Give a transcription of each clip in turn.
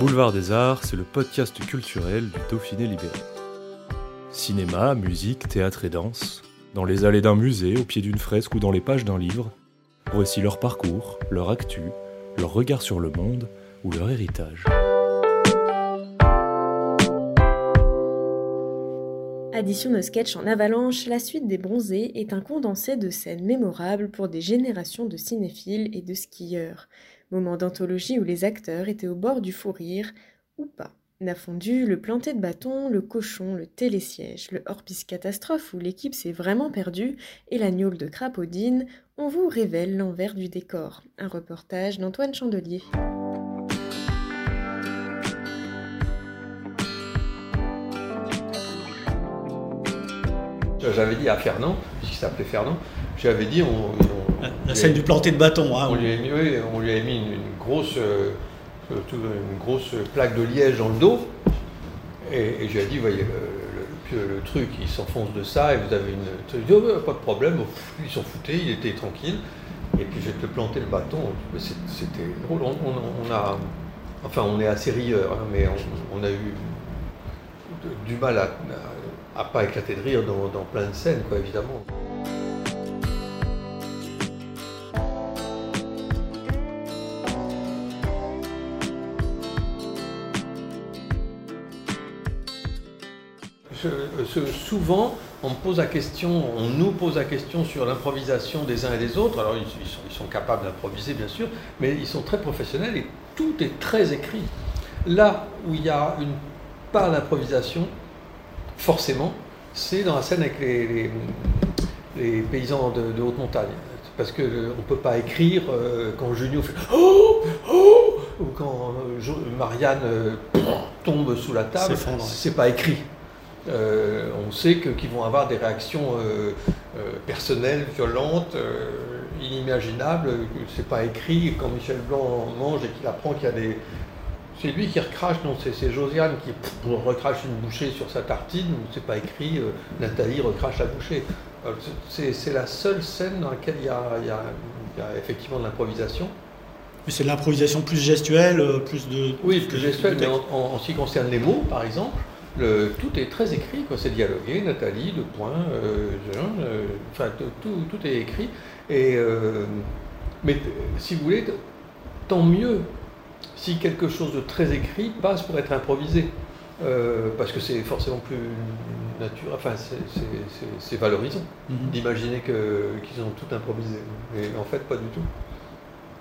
Boulevard des Arts, c'est le podcast culturel du Dauphiné libéré. Cinéma, musique, théâtre et danse, dans les allées d'un musée, au pied d'une fresque ou dans les pages d'un livre, voici leur parcours, leur actu, leur regard sur le monde ou leur héritage. Addition de sketch en avalanche, la suite des bronzés est un condensé de scènes mémorables pour des générations de cinéphiles et de skieurs. Moment d'anthologie où les acteurs étaient au bord du fou rire, ou pas. La fondue, le planté de bâton, le cochon, le télésiège, le hors-piste catastrophe où l'équipe s'est vraiment perdue et la gnôle de Crapaudine, on vous révèle l'envers du décor. Un reportage d'Antoine Chandelier. J'avais dit à Fernand, puisqu'il s'appelait Fernand, j'avais dit. On, la scène du planté de bâton. Hein, on, lui mis, oui, on, lui avait mis une, grosse, euh, une grosse plaque de liège dans le dos. Et, je lui ai dit, voyez, le, le, truc, il s'enfonce de ça, et vous avez une. dit, oh, pas de problème, ils s'en foutaient, il était tranquille. Et puis j'ai te planter le bâton. C'était drôle. On, a. Enfin, on est assez rieur, hein, mais on, a eu du mal à, à, pas éclater de rire dans, dans plein de scènes, quoi, évidemment. Souvent, on me pose la question, on nous pose la question sur l'improvisation des uns et des autres. Alors, ils, sont, capables d'improviser, bien sûr, mais ils sont très professionnels et tout est très écrit. Là où il y a une part d'improvisation, forcément, c'est dans la scène avec les, les, paysans de, haute montagne. Parce qu'on euh, ne peut pas écrire euh, quand Junio fait Oh Oh ou quand euh, Marianne tombe sous la table, c'est pas écrit. Euh, on sait qu'ils vont avoir des réactions euh, euh, personnelles, violentes, inimaginables, c'est pas écrit. Quand Michel Blanc mange et qu'il apprend qu'il y a des. C'est lui qui recrache, non, c'est Josiane qui recrache une bouchée sur sa tartine, c'est pas écrit, Nathalie recrache la bouchée. C'est la seule scène dans laquelle il y a, effectivement de l'improvisation. Mais c'est de l'improvisation plus gestuelle, plus de. Oui, plus gestuelle, mais en, ce qui concerne les mots, par exemple, tout est très écrit, c'est dialogué, Nathalie, le point, euh, euh, enfin tout, est écrit. Et, euh, mais si vous voulez, tant mieux si quelque chose de très écrit passe pour être improvisé. parce que c'est forcément plus naturel, enfin c'est valorisant mhm. d'imaginer qu'ils ont tout improvisé. Mais en fait, pas du tout.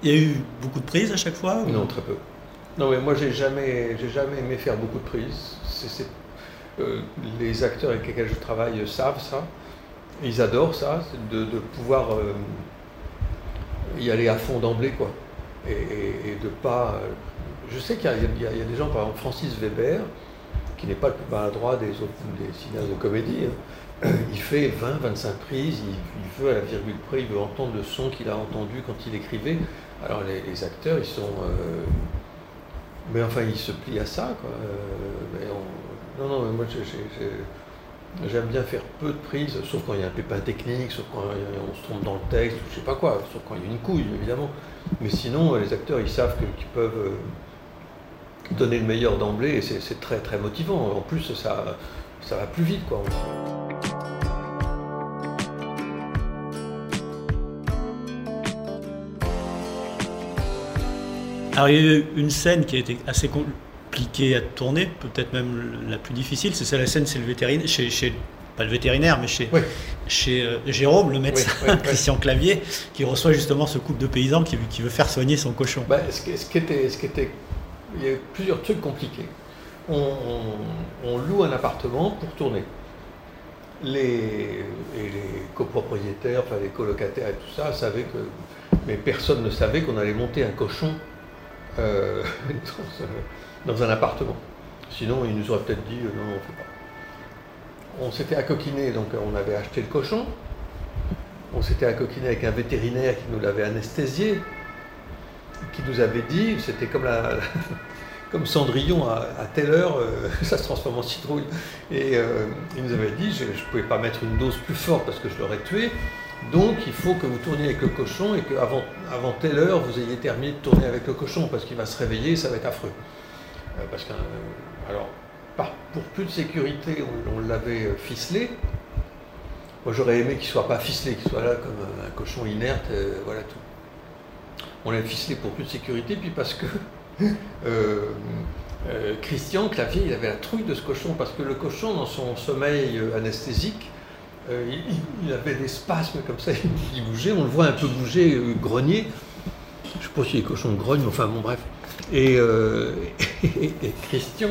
Il y a eu beaucoup de prises à chaque fois Non, très peu. Non, mais moi j'ai jamais, j'ai jamais aimé faire beaucoup de prises. Euh, les acteurs avec lesquels je travaille savent ça. Ils adorent ça, de, pouvoir euh, y aller à fond d'emblée, quoi. Et, de pas. Euh, je sais qu'il y, a des gens, par exemple Francis Weber, qui n'est pas le plus maladroit des, autres, des cinéastes de comédie. Hein. Il fait 20, 25 prises, il, veut à la virgule près, il veut entendre le son qu'il a entendu quand il écrivait. Alors les, acteurs, ils sont. Mais enfin, ils se plient à ça, quoi. Non, non, mais moi j'aime bien faire peu de prises, sauf quand il y a un pépin technique, sauf quand on se trompe dans le texte, je sais pas quoi, sauf quand il y a une couille, évidemment. Mais sinon, les acteurs, ils savent qu'ils peuvent euh, donner le meilleur d'emblée, et c'est très très motivant. En plus, ça, ça va plus vite, quoi. Alors il y a eu une scène qui a été assez compliquée à tourner, peut-être même la plus difficile, c'est la scène, c'est le vétérinaire, chez, chez, pas le vétérinaire, mais chez, chez euh, Jérôme, le médecin, Christian Clavier, qui reçoit justement ce couple de paysans qui, qui veut faire soigner son cochon. Bah, ce, qui, était, ce qui était, il y a plusieurs trucs compliqués. On, loue un appartement pour tourner. les, et les copropriétaires, enfin les colocataires et tout ça, savaient que. Mais personne ne savait qu'on allait monter un cochon euh, dans, un appartement. Sinon, ils nous auraient peut-être dit non, on ne fait pas. On s'était accoquiné, donc on avait acheté le cochon. On s'était accoquiné avec un vétérinaire qui nous l'avait anesthésié, qui nous avait dit, c'était comme Cendrillon à, telle heure, euh, ça se transforme en citrouille. Et euh, il nous avait dit, je ne pouvais pas mettre une dose plus forte parce que je l'aurais tué. Donc il faut que vous tourniez avec le cochon et qu'avant avant telle heure, vous ayez terminé de tourner avec le cochon parce qu'il va se réveiller, ça va être affreux. Euh, parce que, alors, pour plus de sécurité, on, l'avait ficelé. Moi j'aurais aimé qu'il ne soit pas ficelé, qu'il soit là comme un, cochon inerte, voilà tout. On l'a ficelé pour plus de sécurité, puis parce que Euh, euh, Christian Clavier, il avait la trouille de ce cochon, parce que le cochon, dans son sommeil euh, il, avait des spasmes comme ça, il bougeait, on le voit un peu bouger, grogner. Je ne sais pas si les cochons grognent, enfin bon, bref. Et, Christian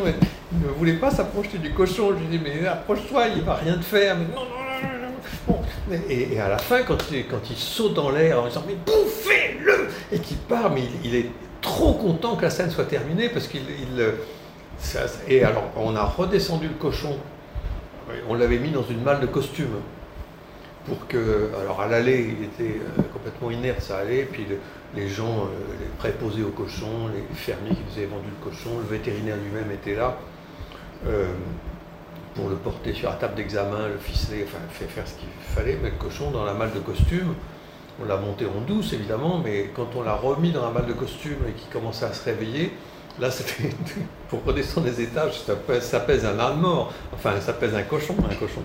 il ne voulait pas s'approcher du cochon. Je lui dis, mais approche-toi, il ne va rien te faire. non, non, non. Et, à la fin, quand il, quand il saute dans l'air en disant, mais bouffez-le Et qu'il part, mais il, est trop content que la scène soit terminée parce qu'il. et alors, on a redescendu le cochon, on l'avait mis dans une malle de costume pour que. Alors, à l'aller, il était euh, complètement inerte, ça allait, puis les gens, euh, les préposés au cochon, les fermiers qui nous avaient vendu le cochon, le vétérinaire lui-même était là. Euh, pour le porter sur la table d'examen, le ficeler, enfin faire ce qu'il fallait, mettre le cochon dans la malle de costume. On l'a monté en douce, évidemment, mais quand on l'a remis dans un balle de costume et qu'il commençait à se réveiller, là, c'était pour redescendre les étages, ça pèse, un âne mort. Enfin, ça pèse un cochon, un cochon.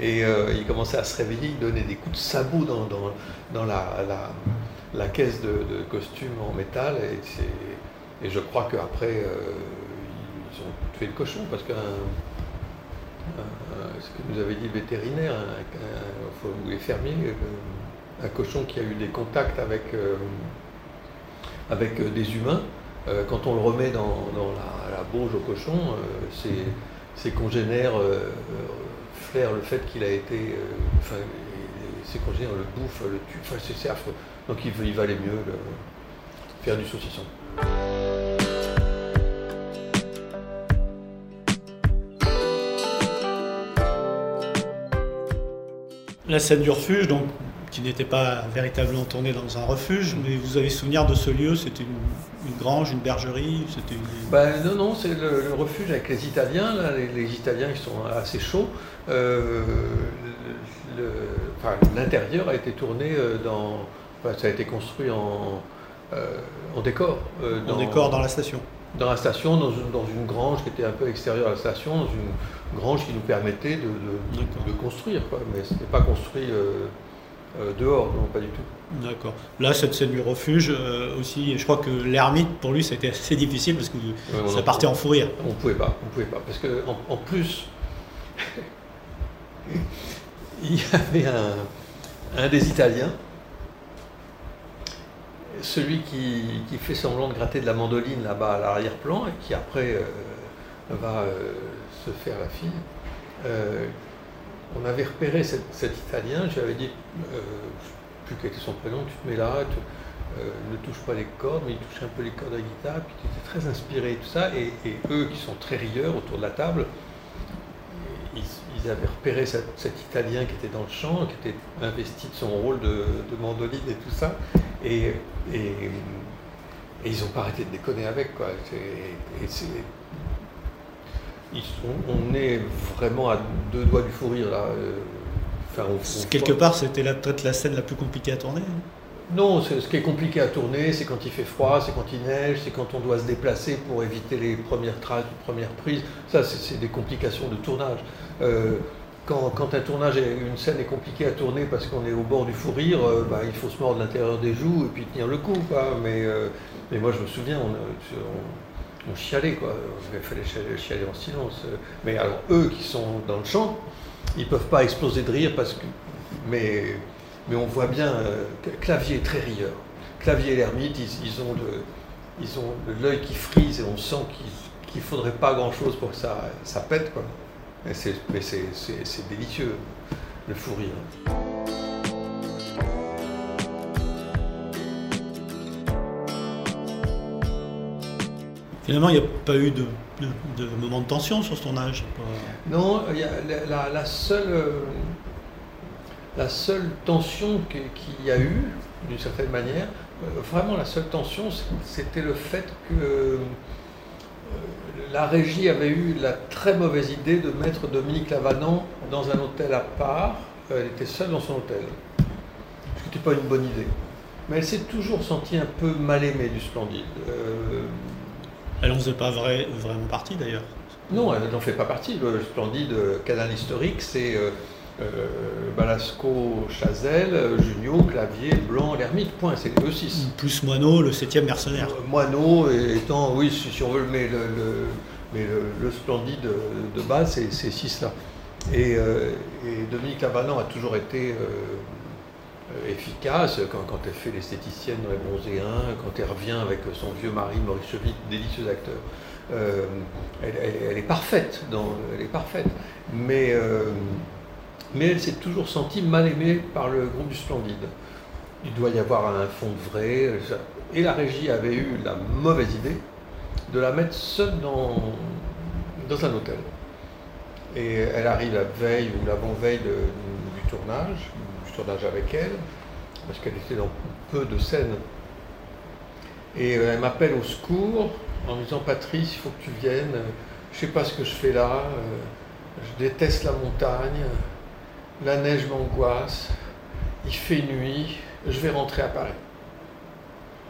Et euh, il commençait à se réveiller, il donnait des coups de sabot dans, la, caisse de, costume en métal. Et, je crois qu'après, euh, ils ont tué le cochon parce que ce que nous avait dit le vétérinaire, ou les fermiers, euh, un cochon qui a eu des contacts avec, des humains, euh, quand on le remet dans, la, bauge au cochon, ses, congénères flairent le fait qu'il a été. ses congénères le bouffent, le tuent. Enfin, c'est. Donc il valait mieux faire du saucisson. La scène du refuge, donc qui n'était pas véritablement tourné dans un refuge, mais vous avez souvenir de ce lieu C'était une, grange, une bergerie c'était ben, Non, non, c'est le, refuge avec les Italiens, là, les, Italiens qui sont assez chauds. Euh, l'intérieur a été tourné euh, dans... ça a été construit en, euh, en décor. en décor dans la station dans la station, dans une, dans une, grange qui était un peu extérieure à la station, dans une grange qui nous permettait de, de, construire, quoi. mais ce n'était pas construit euh, dehors, non, pas du tout. D'accord. Là, cette scène du refuge euh, aussi, je crois que l'ermite, pour lui, c'était assez difficile parce que ça partait en fou rire. On pouvait pas, on pouvait pas. Parce que en, plus, il y avait un, des Italiens, celui qui, fait semblant de gratter de la mandoline là-bas à l'arrière-plan et qui après euh, va se faire la fille on avait repéré cet, Italien, j'avais dit, euh, plus quel était son prénom, tu te mets là, tu, euh, ne touche pas les cordes, mais il touche un peu les cordes à la guitare, puis tu étais très inspiré et tout ça, et, eux qui sont très rieurs autour de la table, ils, avaient repéré cet, Italien qui était dans le chant, qui était investi de son rôle de, mandoline et tout ça, et, ils n'ont pas arrêté de déconner avec, quoi on est vraiment à deux doigts du fou rire là. Euh, quelque part, c'était peut-être la scène la plus compliquée à tourner. Hein. Non, ce qui est compliqué à tourner, c'est quand il fait froid, c'est quand il neige, c'est quand on doit se déplacer pour éviter les premières traces, les premières prises. Ça, c'est des complications de tournage. Euh, quand, un tournage, une scène est compliquée à tourner parce qu'on est au bord du fou rire, euh, bah, il faut se mordre l'intérieur des joues et puis tenir le coup. Mais, mais moi, je me souviens, on, on chialait, quoi. Il fallait chialer, en silence. Mais alors, eux qui sont dans le champ, ils peuvent pas exploser de rire parce que. Mais, mais on voit bien, euh, Clavier est très rieur. Clavier et l'ermite, ils, ont le, ils ont l'œil qui frise et on sent qu'il ne faudrait pas grand-chose pour que ça, ça pète, quoi. Mais c'est délicieux, le fou rire. Finalement, il n'y a pas eu de, moment de tension sur ce tournage Non, euh, la seule tension qu'il y a eu, d'une certaine manière, euh, vraiment la seule tension, c'était le fait que euh, la régie avait eu la très mauvaise idée de mettre Dominique Lavanant dans un hôtel à part. Elle était seule dans son hôtel. Ce n'était pas une bonne idée. Mais elle s'est toujours sentie un peu mal aimée du Splendide. Elle n'en faisait pas vrai, vraiment partie d'ailleurs. Non, elle n'en fait pas partie. Le splendide canal historique, c'est euh, euh, Balasco, Chazelle, Junio, Clavier, Blanc, l'ermite, point, c'est eux six. Plus Moineau, le septième mercenaire. Euh, Moineau étant, oui, si, on veut, mais le, mais le, splendide de base, c'est ces six-là. Et, Dominique Lavanant a toujours été efficace quand, elle fait l'esthéticienne dans Les Bronzéens, quand elle revient avec son vieux mari Maurice Chevit, délicieux acteur. Euh, elle, est parfaite, elle est parfaite. Mais, euh, mais elle s'est toujours sentie mal aimée par le groupe du Splendide. Il doit y avoir un fond vrai. Et la régie avait eu la mauvaise idée de la mettre seule dans, dans un hôtel. Et elle arrive la veille ou l'avant-veille du tournage, avec elle, parce qu'elle était dans peu de scènes. Et euh, elle m'appelle au secours en me disant Patrice, il faut que tu viennes, je sais pas ce que je fais là, euh, je déteste la montagne, la neige m'angoisse, il fait nuit, je vais rentrer à Paris.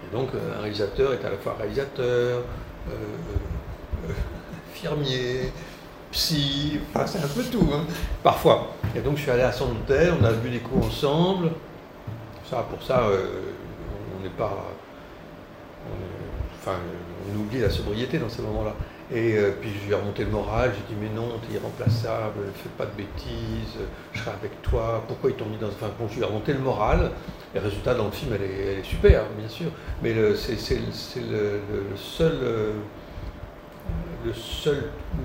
Et donc un réalisateur est à la fois réalisateur, euh, psy, enfin c'est un peu tout, hein, parfois. Et donc je suis allé à hôtel, on a bu des coups ensemble. Ça, pour ça, euh, on n'est pas. enfin, on oublie la sobriété dans ces moments-là. Et euh, puis je lui ai remonté le moral, j'ai dit mais non, t'es irremplaçable, fais pas de bêtises, je serai avec toi, pourquoi ils t'ont mis dans... Enfin bon, je lui ai remonté le moral, les résultats dans le film, elle est, super, bien sûr, mais c'est le, seul... Euh, le seul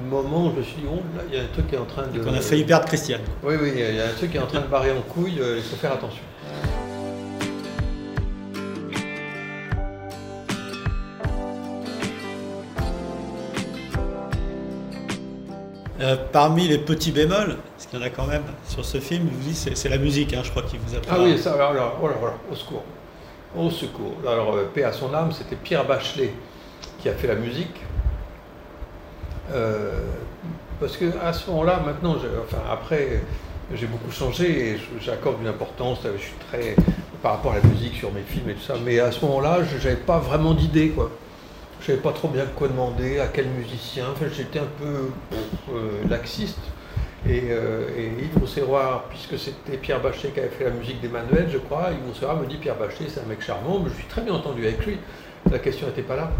moment où je me suis dit, oh là, il y a un truc qui est en train de. On a failli perdre Christiane. Oui, oui, il y a un truc qui est en train de barrer en couille, euh, il faut faire attention. Euh, parmi les petits bémols, parce qu'il y en a quand même sur ce film, vous dites c'est la musique, hein, je crois, qui vous a Ah oui, ça, alors, voilà, voilà, au secours. Au secours. Alors, euh, paix à son âme, c'était Pierre Bachelet qui a fait la musique. Euh, parce que à ce moment-là, maintenant, enfin après, j'ai beaucoup changé et j'accorde une importance. Je suis très par rapport à la musique sur mes films et tout ça. Mais à ce moment-là, je n'avais pas vraiment d'idée, quoi. Je savais pas trop bien quoi demander, à quel musicien. Enfin, j'étais un peu euh, laxiste. Et, euh, et, Yves puisque c'était Pierre Bachelet qui avait fait la musique d'Emmanuel, je crois, Yves Rousseroir me dit Pierre Bachelet, c'est un mec charmant, mais je suis très bien entendu avec lui. La question n'était pas là.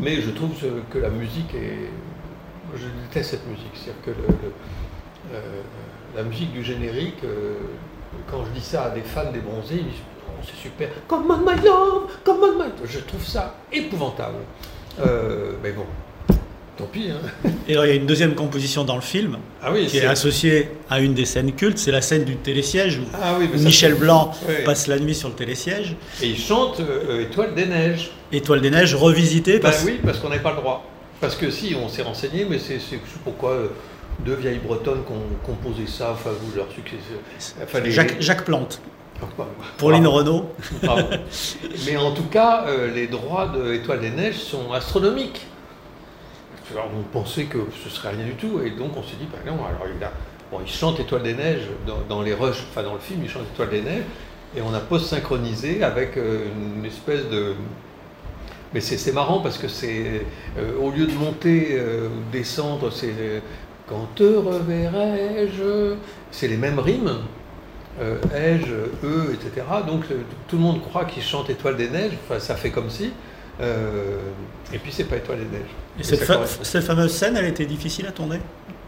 Mais je trouve que la musique est. Je déteste cette musique. C'est-à-dire que euh, la musique du générique, euh, quand je dis ça à des fans des bronzés, ils disent oh, c'est super, come on my love, come on. Je trouve ça épouvantable. Euh, mais bon, Tant pis. Hein. Et alors, il y a une deuxième composition dans le film ah qui est... associée à une des scènes cultes. C'est la scène du télésiège où, ah Michel Blanc passe la nuit sur le télésiège. Et il chante euh, Étoile des neiges. Étoile des neiges revisitée. Bah oui, parce qu'on n'avait pas le droit. Parce que si, on s'est renseigné, mais c'est pourquoi euh, deux vieilles bretonnes qui ont composé ça, enfin vous, leur succès. Jacques, Jacques Plante. Pauline Renault. mais en tout cas, euh, les droits de Étoile des Neiges sont astronomiques. On pensait que ce serait rien du tout, et donc on s'est dit, bah non, alors il a, bon, il chante Étoile des Neiges dans, les rushs, enfin dans le film, il chante Étoile des Neiges, et on a post-synchronisé avec euh, une espèce de... Mais c'est marrant parce que c'est, euh, au lieu de monter euh, ou descendre, c'est quand te reverrai-je, c'est les mêmes rimes, ai-je, eux, etc. Donc tout le monde croit qu'il chante Étoile des Neiges, enfin ça fait comme si, et puis c'est pas Étoile des Neiges. Et cette, fameuse scène, elle était difficile à tourner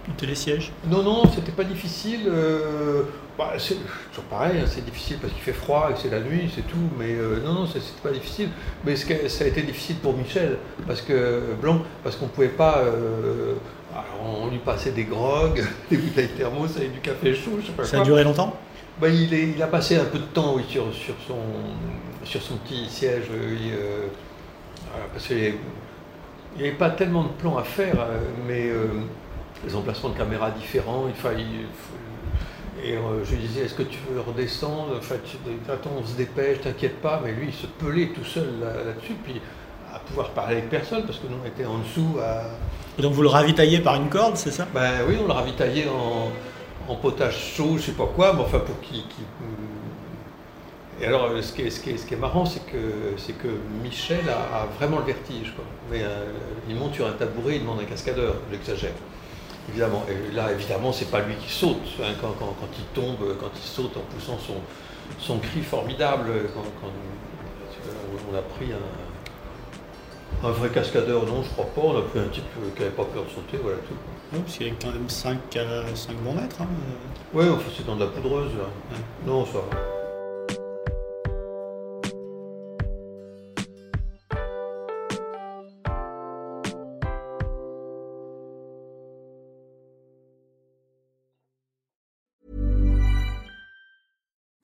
du télésiège? Non, non, c'était pas difficile. Euh, bah, c'est toujours pareil, hein, c'est difficile parce qu'il fait froid et c'est la nuit, c'est tout. Mais euh, non, non, c'était pas difficile. Mais ça a été difficile pour Michel, parce que Blanc, parce qu'on pouvait pas. Euh, on lui passait des grogues, des bouteilles thermos avec du café chaud, je sais pas Ça a duré longtemps? Bah, il, est, il, a passé un peu de temps oui, sur, sur, son, sur son petit siège. Parce qu'il n'y avait pas tellement de plans à faire, mais les emplacements de caméra différents. Il fallait, et euh, je lui disais, est-ce que tu veux redescendre? Enfin, Attends, on se dépêche, t'inquiète pas. Mais lui, il se pelait tout seul là-dessus, puis à pouvoir parler avec personne, parce que nous, on était en dessous. À... donc vous le ravitaillez par une corde, c'est ça? Ben oui, on le ravitaillait en, potage chaud, je sais pas quoi, mais enfin pour qu'il... Et alors, ce qui est, ce qui est, ce qui est marrant, c'est que, c'est que Michel a, vraiment le vertige. Quoi. Mais, euh, il monte sur un tabouret, il demande un cascadeur, j'exagère. Évidemment. Et là, évidemment, c'est pas lui qui saute. Hein, quand, il tombe, quand il saute en poussant son, son cri formidable, quand, on a pris un, un, vrai cascadeur, non, je crois pas. On a pris un type qui n'avait pas peur de sauter, voilà tout. Oui, parce qu'il y a quand même 5, 5 bons mètres. Hein. Oui, enfin, c'est dans de la poudreuse, là. Non, ça va.